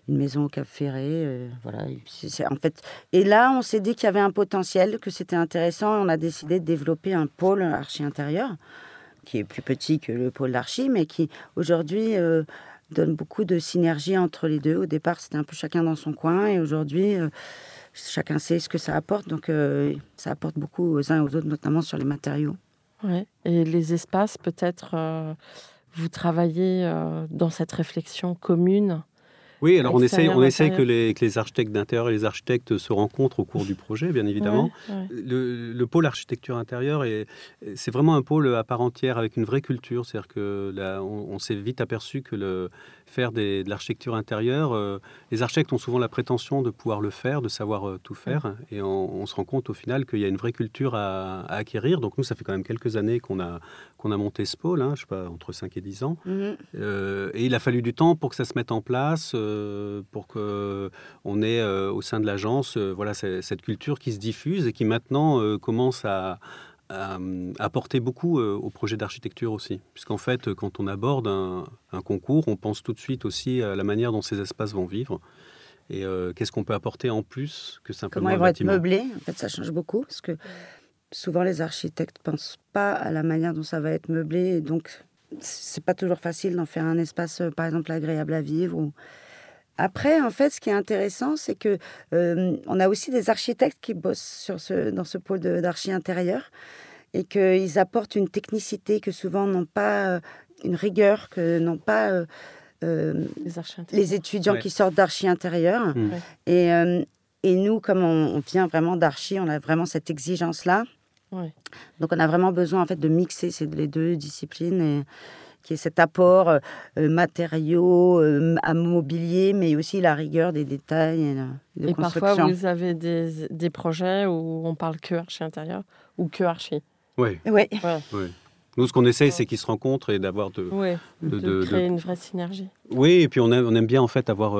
une maison au Cap Ferré. Euh, voilà. C'est, en fait, et là, on s'est dit qu'il y avait un potentiel, que c'était intéressant. Et on a décidé de développer un pôle archi intérieur, qui est plus petit que le pôle d'archi, mais qui aujourd'hui euh, donne beaucoup de synergie entre les deux. Au départ, c'était un peu chacun dans son coin, et aujourd'hui, euh, chacun sait ce que ça apporte. Donc, ça apporte beaucoup aux uns et aux autres, notamment sur les matériaux. Ouais. Et les espaces, peut-être, vous travaillez dans cette réflexion commune oui, alors on essaye, on essaye que les, que les architectes d'intérieur et les architectes se rencontrent au cours du projet, bien évidemment. Le, pôle architecture intérieure, c'est vraiment un pôle à part entière avec une vraie culture. C'est-à-dire que là, on, s'est vite aperçu que le, faire des, de l'architecture intérieure, euh, les architectes ont souvent la prétention de pouvoir le faire, de savoir euh, tout faire. Et on, se rend compte au final qu'il y a une vraie culture à, acquérir. Donc nous, ça fait quand même quelques années qu'on a, qu'on a monté ce pôle, hein, je sais pas, entre 5 et 10 ans. Mhm. Euh, et il a fallu du temps pour que ça se mette en place pour que on ait au sein de l'agence voilà cette culture qui se diffuse et qui maintenant commence à, apporter beaucoup au projet d'architecture aussi. Puisqu'en fait, quand on aborde un, concours, on pense tout de suite aussi à la manière dont ces espaces vont vivre. Et qu'est-ce qu'on peut apporter en plus que simplement Comment ils vont être meublés En fait, ça change beaucoup parce que souvent les architectes pensent pas à la manière dont ça va être meublé, et donc c'est pas toujours facile d'en faire un espace, euh, par exemple, agréable à vivre. Ou... Après, en fait, ce qui est intéressant, c'est que euh, on a aussi des architectes qui bossent sur ce, dans ce pôle d'archi intérieur et qu'ils apportent une technicité que souvent n'ont pas, euh, une rigueur que n'ont pas les, étudiants qui sortent d'archi intérieur. Mmh. Et, et nous, comme on, on vient vraiment d'archi, on a vraiment cette exigence-là. Donc on a vraiment besoin en fait de mixer ces les deux disciplines et qui est cet apport euh, euh, matériaux, euh, à mobilier, mais aussi la rigueur des détails et de Et parfois vous avez des, des, projets où on parle que archi intérieur ou que archi? Oui. Oui. Nous, ce qu'on essaye, c'est qu'ils se rencontrent et d'avoir de, de, créer une vraie synergie. Oui, et puis on aime, on aime bien en fait avoir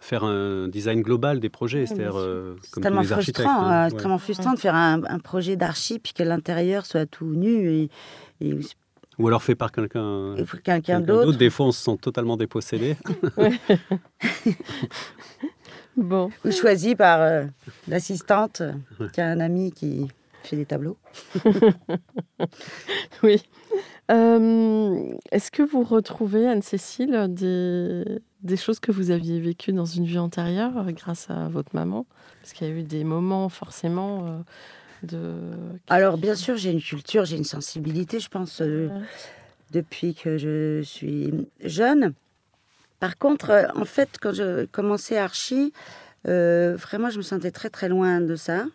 faire un design global des projets, c'est-à-dire euh, comme tellement les architectes. Frustrant, hein. euh, tellement frustrant de faire un, projet d'archi puis que l'intérieur soit tout nu et, ou alors fait par quelqu'un quelqu'un d'autre. Des fois, on se sent totalement dépossédé. bon. Ou choisi par euh, l'assistante qui a un ami qui fait des tableaux. oui. Est-ce que vous retrouvez, Anne-Cécile, des, des choses que vous aviez vécues dans une vie antérieure euh, grâce à votre maman? Parce qu'il y a eu des moments forcément euh, de... Alors bien sûr, j'ai une culture, j'ai une sensibilité, je pense, euh, depuis que je suis jeune. Par contre, en fait, quand je commençais Archie, vraiment, je me sentais très très loin de ça.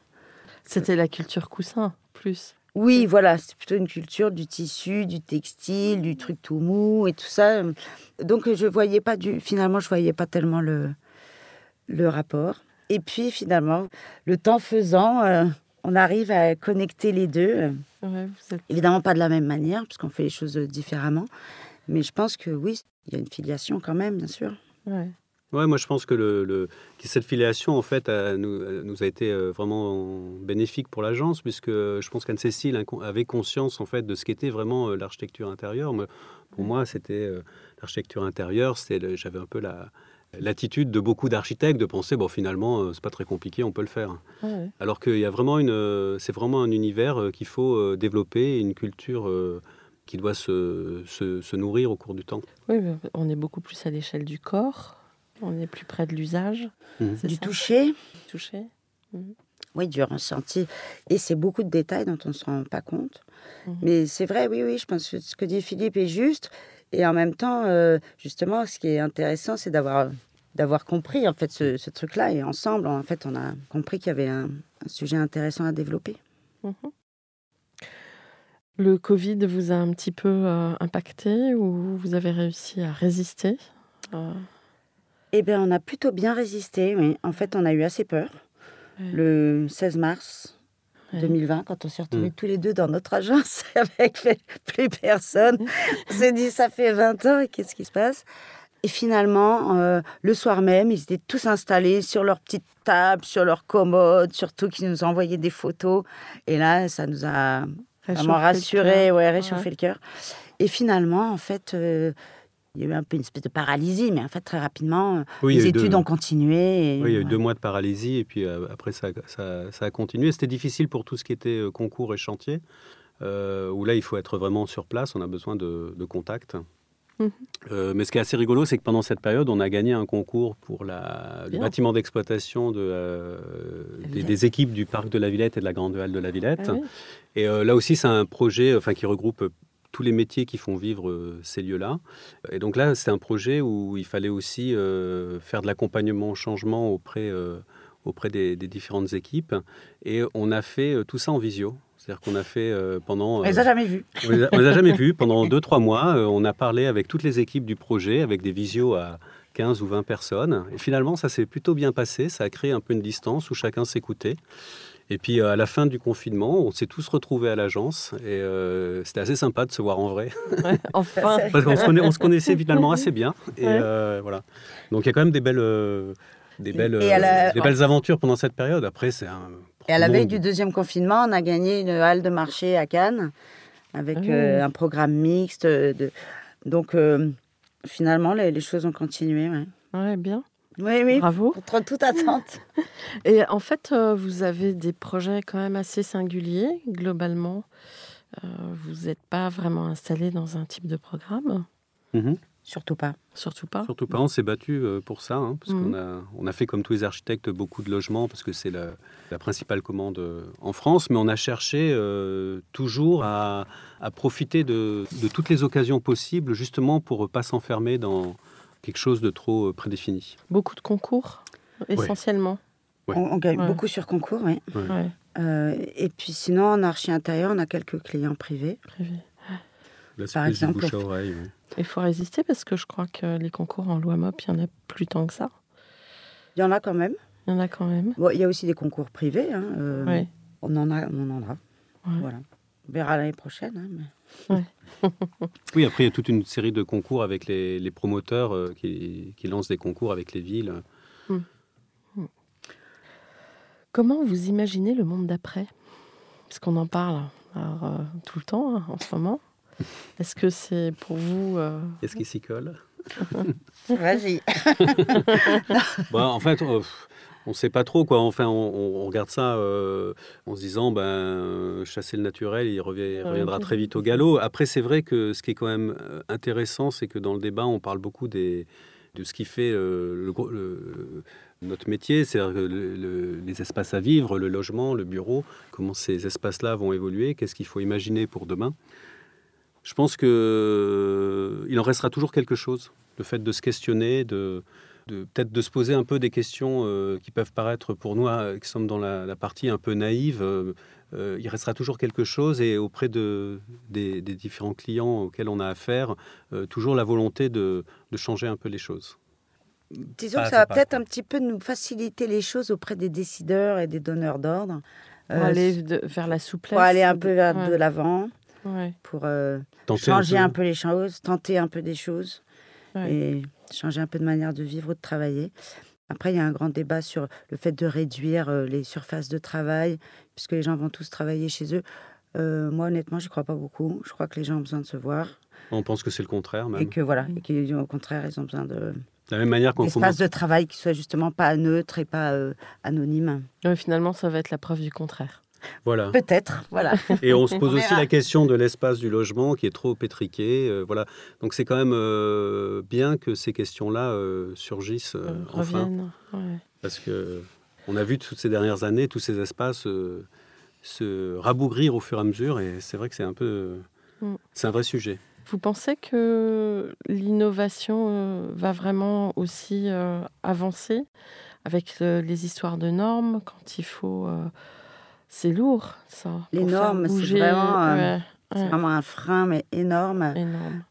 C'était la culture coussin, plus. Oui, voilà, c'est plutôt une culture du tissu, du textile, du truc tout mou et tout ça. Donc je voyais pas du, finalement, je voyais pas tellement le, le rapport. Et puis finalement, le temps faisant, euh, on arrive à connecter les deux. Évidemment pas de la même manière, puisqu'on fait les choses différemment. Mais je pense que oui, il y a une filiation quand même, bien sûr. Ouais. Ouais, moi je pense que, le, cette filiation en fait nous, nous, a été euh, vraiment bénéfique pour l'agence puisque je pense qu'Anne-Cécile avait conscience en fait de ce qu'était vraiment euh, l'architecture intérieure. Pour moi, c'était euh, l'architecture intérieure, j'avais un peu la, l'attitude de beaucoup d'architectes de penser bon finalement c'est pas très compliqué, on peut le faire. Alors qu'il y a vraiment une, c'est vraiment un univers qu'il faut développer, une culture qui doit se, se, se, nourrir au cours du temps. Oui, on est beaucoup plus à l'échelle du corps. On est plus près de l'usage. Mhm. Du toucher. toucher. Mhm. Oui, du ressenti. Et c'est beaucoup de détails dont on ne se rend pas compte. Mhm. Mais c'est vrai, oui, oui, je pense que ce que dit Philippe est juste. Et en même temps, euh, justement, ce qui est intéressant, c'est d'avoir d'avoir compris en fait ce, truc-là et ensemble en fait on a compris qu'il y avait un, sujet intéressant à développer. Le Covid vous a un petit peu euh, impacté ou vous avez réussi à résister euh, eh bien, on a plutôt bien résisté. Oui. En fait, on a eu assez peur. Le 16 mars 2020, quand on s'est retrouvés mm. tous les deux dans notre agence avec plus personne, on s'est dit ça fait 20 ans et qu'est-ce qui se passe? Et finalement, euh, le soir même, ils étaient tous installés sur leur petite table, sur leur commode, surtout qu'ils nous envoyaient des photos. Et là, ça nous a vraiment rassurés, ouais, réchauffé le cœur. Et finalement, en fait, euh, il y a eu un peu une espèce de paralysie, mais en fait, très rapidement, les études ont continué. oui, il y a eu deux mois de paralysie, et puis euh, après, ça, ça, a continué. C'était difficile pour tout ce qui était euh, concours et chantier, euh, où là, il faut être vraiment sur place, on a besoin de, de contact. Mhm. mais ce qui est assez rigolo, c'est que pendant cette période, on a gagné un concours pour la, le bâtiment d'exploitation de, des, équipes du parc de la Villette et de la Grande Halle de la Villette. Ah et là aussi, c'est un projet enfin, qui regroupe tous les métiers qui font vivre euh, ces lieux-là. Et donc là, c'est un projet où il fallait aussi euh, faire de l'accompagnement au changement auprès, euh, auprès des, différentes équipes. Et on a fait tout ça en visio. C'est-à-dire qu'on a fait pendant... On les a jamais vus. On les a, jamais vus. Pendant deux, trois mois, on a parlé avec toutes les équipes du projet, avec des visios à 15 ou 20 personnes. Et finalement, ça s'est plutôt bien passé. Ça a créé un peu une distance où chacun s'écoutait. Et puis à la fin du confinement, on s'est tous retrouvés à l'agence et c'était assez sympa de se voir en vrai. enfin Parce qu'on se, on se, connaissait finalement assez bien. Et voilà. Donc il y a quand même des belles, des belles, des belles aventures pendant cette période. Après, c'est un. Et à la veille du deuxième confinement, on a gagné une halle de marché à Cannes avec ah un programme mixte. De... Donc finalement, les, choses ont continué. Ouais, ouais bien. Oui, oui. Bravo. Contre toute attente. Et en fait, euh, vous avez des projets quand même assez singuliers, globalement. Euh, vous n'êtes pas vraiment installé dans un type de programme mhm. Surtout pas. Surtout pas. Surtout pas. On s'est battu euh, pour ça, hein, parce qu'on mhm. a, on a fait comme tous les architectes beaucoup de logements, parce que c'est la, la, principale commande en France. Mais on a cherché toujours à, à profiter de, de, toutes les occasions possibles, justement pour ne pas s'enfermer dans, quelque chose de trop euh, prédéfini. Beaucoup de concours, essentiellement. On, gagne beaucoup sur concours, oui. Euh, et puis sinon, en archi intérieur, on a quelques clients privés. Par exemple, il faut résister parce que je crois que les concours en loi MOP, il y en a plus tant que ça. Il y en a quand même. Il y en a quand même. Bon, il y a aussi des concours privés. Hein, euh, on en a, on en a. Voilà. On verra l'année prochaine. Hein, oui, après, il y a toute une série de concours avec les, promoteurs euh, qui, lancent des concours avec les villes. Hmm. Hmm. Comment vous imaginez le monde d'après? Parce qu'on en parle euh, tout le temps hein, en ce moment. Est-ce que c'est pour vous. Euh, Est-ce qu'il s'y colle? Vas-y. bon, en fait, on ne sait pas trop quoi. Enfin, on, regarde ça euh, en se disant, ben, chasser le naturel, il, reviendra très vite au galop. Après, c'est vrai que ce qui est quand même euh, intéressant, c'est que dans le débat, on parle beaucoup des, de ce qui fait euh, le, notre métier, c'est-à-dire les espaces à vivre, le logement, le bureau, comment ces espaces-là vont évoluer, qu'est-ce qu'il faut imaginer pour demain. Je pense qu'il en restera toujours quelque chose, le fait de se questionner, de peut-être de se poser un peu des questions euh, qui peuvent paraître pour nous, euh, qui sommes dans la, partie un peu naïve. Euh, il restera toujours quelque chose et auprès de, des, différents clients auxquels on a affaire, toujours la volonté de, changer un peu les choses. Disons que ça va peut-être un petit peu nous faciliter les choses auprès des décideurs et des donneurs d'ordre. Pour aller vers la souplesse. Pour aller un peu vers de l'avant. Pour changer un peu. les choses, tenter un peu des choses. Et changer un peu de manière de vivre ou de travailler. Après, il y a un grand débat sur le fait de réduire euh, les surfaces de travail, puisque les gens vont tous travailler chez eux. Euh, moi, honnêtement, je ne crois pas beaucoup. Je crois que les gens ont besoin de se voir. On pense que c'est le contraire, même. Et que voilà, et qu'au contraire, ils ont besoin de. la même manière qu'on espace de travail qui soit justement pas neutre et pas euh, anonyme. finalement, ça va être la preuve du contraire. Voilà. Peut-être, voilà. Et on se pose aussi la question de l'espace du logement qui est trop pétriqué. Euh, voilà. Donc c'est quand même euh, bien que ces questions-là euh, surgissent enfin. Parce que on a vu toutes ces dernières années tous ces espaces se rabougrir au fur et à mesure, et c'est vrai que c'est un peu, mm. c'est un vrai sujet. Vous pensez que l'innovation va vraiment aussi avancer avec les histoires de normes quand il faut c'est lourd, ça. Les normes, c'est vraiment, euh, vraiment, un frein, mais énorme,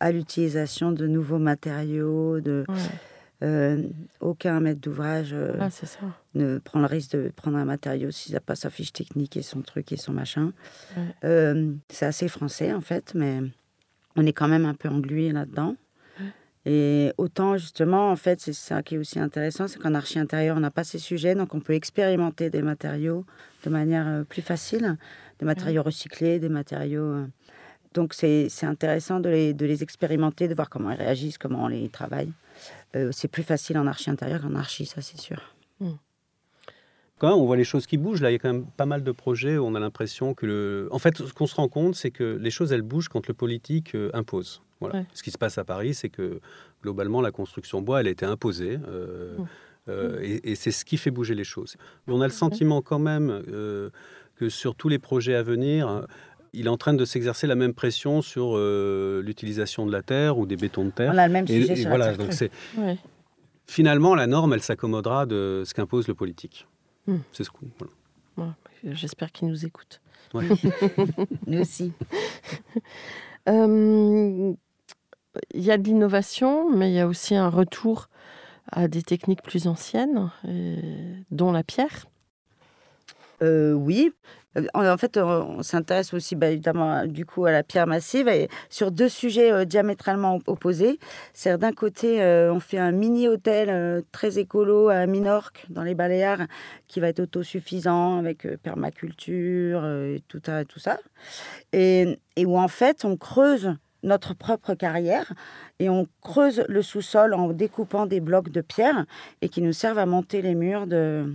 à l'utilisation de nouveaux matériaux, de... Euh, aucun maître d'ouvrage euh, ah, ne prend le risque de prendre un matériau s'il n'a pas sa fiche technique et son truc et son machin. c'est assez français en fait, mais on est quand même un peu englué là-dedans. Et autant justement, en fait, c'est ça qui est aussi intéressant, c'est qu'en archi intérieur, on n'a pas ces sujets, donc on peut expérimenter des matériaux de manière euh, plus facile, des matériaux recyclés, des matériaux... Euh, donc c'est intéressant de les, de les expérimenter, de voir comment ils réagissent, comment on les travaille. Euh, c'est plus facile en archi intérieur qu'en archi, ça c'est sûr. Hmm. Quand même, on voit les choses qui bougent. Là, il y a quand même pas mal de projets où on a l'impression que... Le... En fait, ce qu'on se rend compte, c'est que les choses, elles bougent quand le politique impose. Voilà. Ce qui se passe à Paris, c'est que globalement, la construction bois, elle a été imposée. Hmm. Euh, et, c'est ce qui fait bouger les choses. on a le sentiment quand même euh, que sur tous les projets à venir, euh, il est en train de s'exercer la même pression sur l'utilisation de la terre ou des bétons de terre. On a le même sujet sur voilà, donc c'est finalement la norme, elle s'accommodera de ce qu'impose le politique. Hmm. C'est ce coup. J'espère qu'il nous écoute. nous aussi. Il y a de l'innovation, mais il y a aussi un retour à des techniques plus anciennes, dont la pierre. Euh, oui. Euh, En fait, on, s'intéresse aussi bah, du coup à la pierre massive sur deux sujets euh, diamétralement op- opposés. C'est d'un côté, on fait un mini hôtel très écolo à Minorque dans les Baléares qui va être autosuffisant avec permaculture et tout, ça- tout ça. Et où en fait, on creuse notre propre carrière et on creuse le sous-sol en découpant des blocs de pierre et qui nous servent à monter les murs de,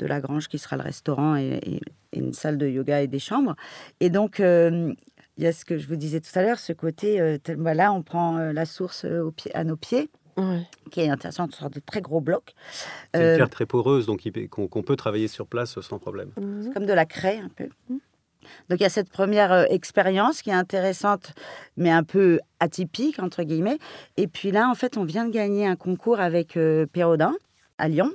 de la grange qui sera le restaurant et, et- et une salle de yoga et des chambres. Et donc, euh, il y a ce que je vous disais tout à l'heure, ce côté, euh, tel- voilà, on prend euh, la source au pied- à nos pieds, qui est intéressant, une sorte de très gros bloc, C'est une Euh, pierre très poreuse, donc qu'on peut travailler sur place sans problème. Mhm. comme de la craie un peu. Donc il y a cette première euh, expérience qui est intéressante, mais un peu atypique, entre guillemets. Et puis là, en fait, on vient de gagner un concours avec euh, Pérodin à Lyon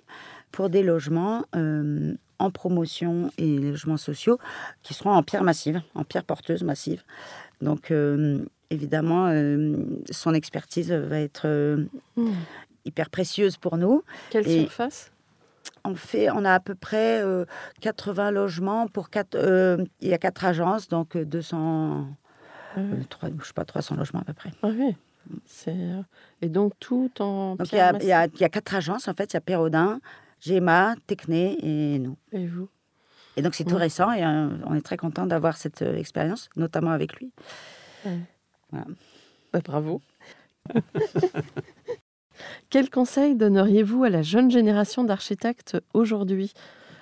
pour des logements euh, en promotion et logements sociaux qui seront en pierre massive, en pierre porteuse massive. Donc euh, évidemment, son expertise va être Mhm. hyper précieuse pour nous. Quelle Et- surface? On, fait, on a à peu près euh, 80 logements pour quatre. euh, il y a quatre agences, donc euh, 200, Ah euh, oui. trois- je sais pas, 300 logements à peu près. Ah oui. Euh, Et donc tout en Donc il y, a, il, y a, il y a quatre agences en fait. Il y a Pérodin, Gemma, Techné et nous. Et vous? Et donc c'est tout récent et euh, on est très content d'avoir cette euh, expérience, notamment avec lui. Bah, Bravo. Quel conseil donneriez-vous à la jeune génération d'architectes aujourd'hui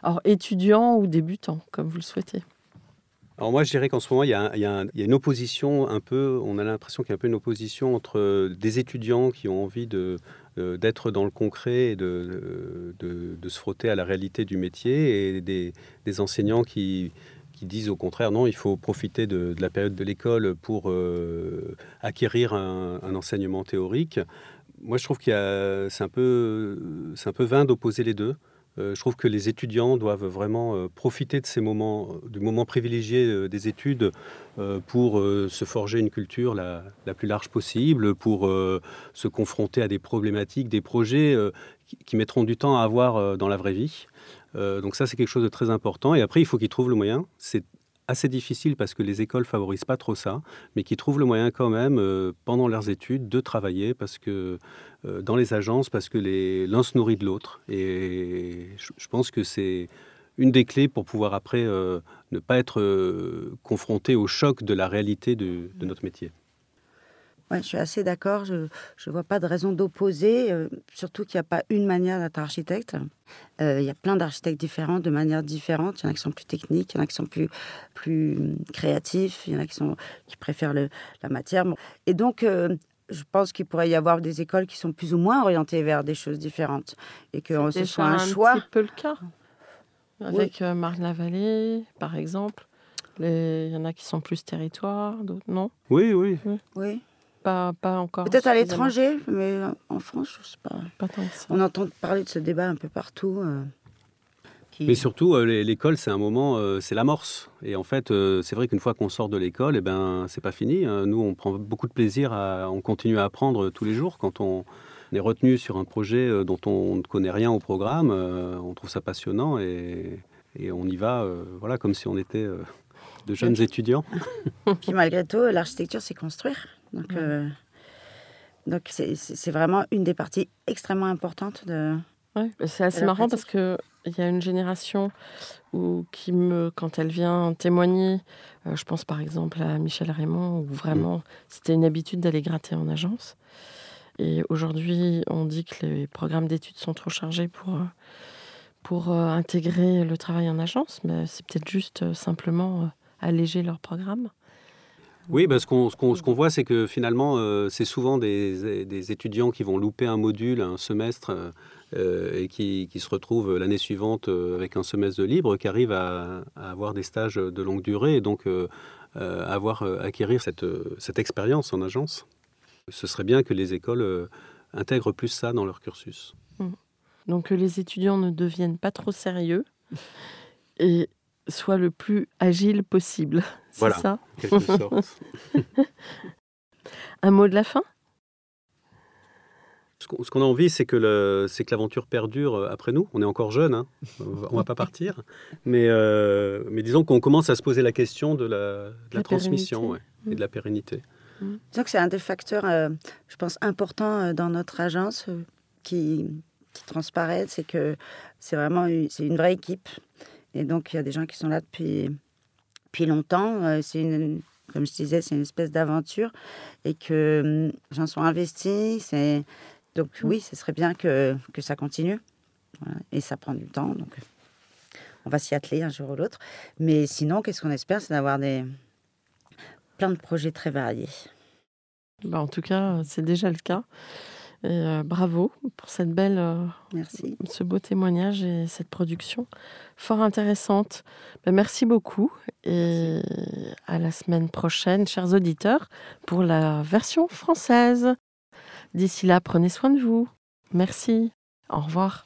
Alors, étudiants ou débutants, comme vous le souhaitez? Alors moi, je dirais qu'en ce moment, il y, a, une opposition un peu, on a l'impression qu'il y a un peu une opposition entre des étudiants qui ont envie de, euh, d'être dans le concret et de, de, de se frotter à la réalité du métier et des, des enseignants qui, qui disent au contraire, non, il faut profiter de, la période de l'école pour euh, acquérir un enseignement théorique. Moi, je trouve qu'il a, c'est un peu, vain d'opposer les deux. Euh, je trouve que les étudiants doivent vraiment euh, profiter de ces moments, du moment privilégié euh, des études euh, pour euh, se forger une culture la, plus large possible, pour euh, se confronter à des problématiques, des projets euh, qui, mettront du temps à avoir euh, dans la vraie vie. Euh, donc ça, c'est quelque chose de très important. Et après, il faut qu'ils trouvent le moyen. Assez difficile parce que les écoles favorisent pas trop ça, mais qu'ils trouvent le moyen quand même, euh, pendant leurs études, de travailler parce que euh, dans les agences, parce que l'un se nourrit de l'autre. Et je, je pense que c'est une des clés pour pouvoir après euh, ne pas être confronté au choc de la réalité de, de notre métier. Ouais, je suis assez d'accord. Je ne vois pas de raison d'opposer, euh, surtout qu'il n'y a pas une manière d'être architecte. Euh, Il y a plein d'architectes différents, de manières différentes. Il y en a qui sont plus techniques, il y en a qui sont plus, plus hum, créatifs, il y en a qui, sont, qui préfèrent le- la matière. Bon. Et donc, euh, je pense qu'il pourrait y avoir des écoles qui sont plus ou moins orientées vers des choses différentes. Et que ce Déjà soit un choix. petit peu le cas. Avec euh, Marne-la-Vallée, par exemple. Les- Il y en a qui sont plus territoires, d'autres non? Oui, oui. Oui. Pas, pas encore. Peut-être à l'étranger, mais en France, je sais pas. Pas tant que ça. On entend parler de ce débat un peu partout. euh, qui- Mais surtout, euh, l'é- l'école, c'est un moment, euh, c'est l'amorce. Et en fait, euh, c'est vrai qu'une fois qu'on sort de l'école, eh ben, c'est pas fini. hein. Nous, on prend beaucoup de plaisir à, on continue à apprendre tous les jours. Quand on est retenu sur un projet euh, dont on ne connaît rien au programme, euh, on trouve ça passionnant et, et on y va, euh, voilà, comme si on était euh, de jeunes étudiants. Puis malgré tout, l'architecture, c'est construire. Donc, Ouais. euh, donc c'est- vraiment une des parties extrêmement importantes de. Ouais, bah, c'est assez marrant parce que il y a une génération où, qui me, quand elle vient témoigner, euh, je pense par exemple à Michel Raymond, où vraiment c'était une habitude d'aller gratter en agence. Et aujourd'hui, on dit que les programmes d'études sont trop chargés pour, euh, pour euh, intégrer le travail en agence, mais c'est peut-être juste euh, simplement alléger leur programme. Oui, parce qu'on ce qu'on ce voit, c'est que finalement, euh, c'est souvent des, des étudiants qui vont louper un module, un semestre, euh, euh, et qui, qui se retrouvent l'année suivante avec un semestre de libre, qui arrivent à, à avoir des stages de longue durée et donc euh, avoir acquérir cette, cette expérience en agence. Ce serait bien que les écoles intègrent plus ça dans leur cursus. Donc que les étudiants ne deviennent pas trop sérieux et soient le plus agile possible. C'est Voilà. ça en quelque sorte. Un mot de la fin? Ce qu'on a envie, c'est que l'aventure perdure euh, après nous. On est encore jeunes, hein. on ne va pas partir. Mais, euh, mais disons qu'on commence à se poser la question de la, transmission et de la pérennité. Mmh. Disons que c'est un des facteurs, euh, je pense, importants dans notre agence qui, qui transparaît, c'est que c'est vraiment c'est une vraie équipe. Et donc, il y a des gens qui sont là depuis, depuis longtemps. C'est une, comme je disais, c'est une espèce d'aventure et que hum, j'en suis investis. C'est donc mm. oui, ce serait bien que, que ça continue. Et ça prend du temps, donc on va s'y atteler un jour ou l'autre. Mais sinon, qu'est-ce qu'on espère? C'est d'avoir des plein de projets très variés. Bah en tout cas, c'est déjà le cas. Et euh, bravo pour cette belle, euh, merci. ce beau témoignage et cette production fort intéressante. Bah, merci beaucoup et à la semaine prochaine, chers auditeurs, pour la version française. D'ici là, prenez soin de vous. Merci. Au revoir.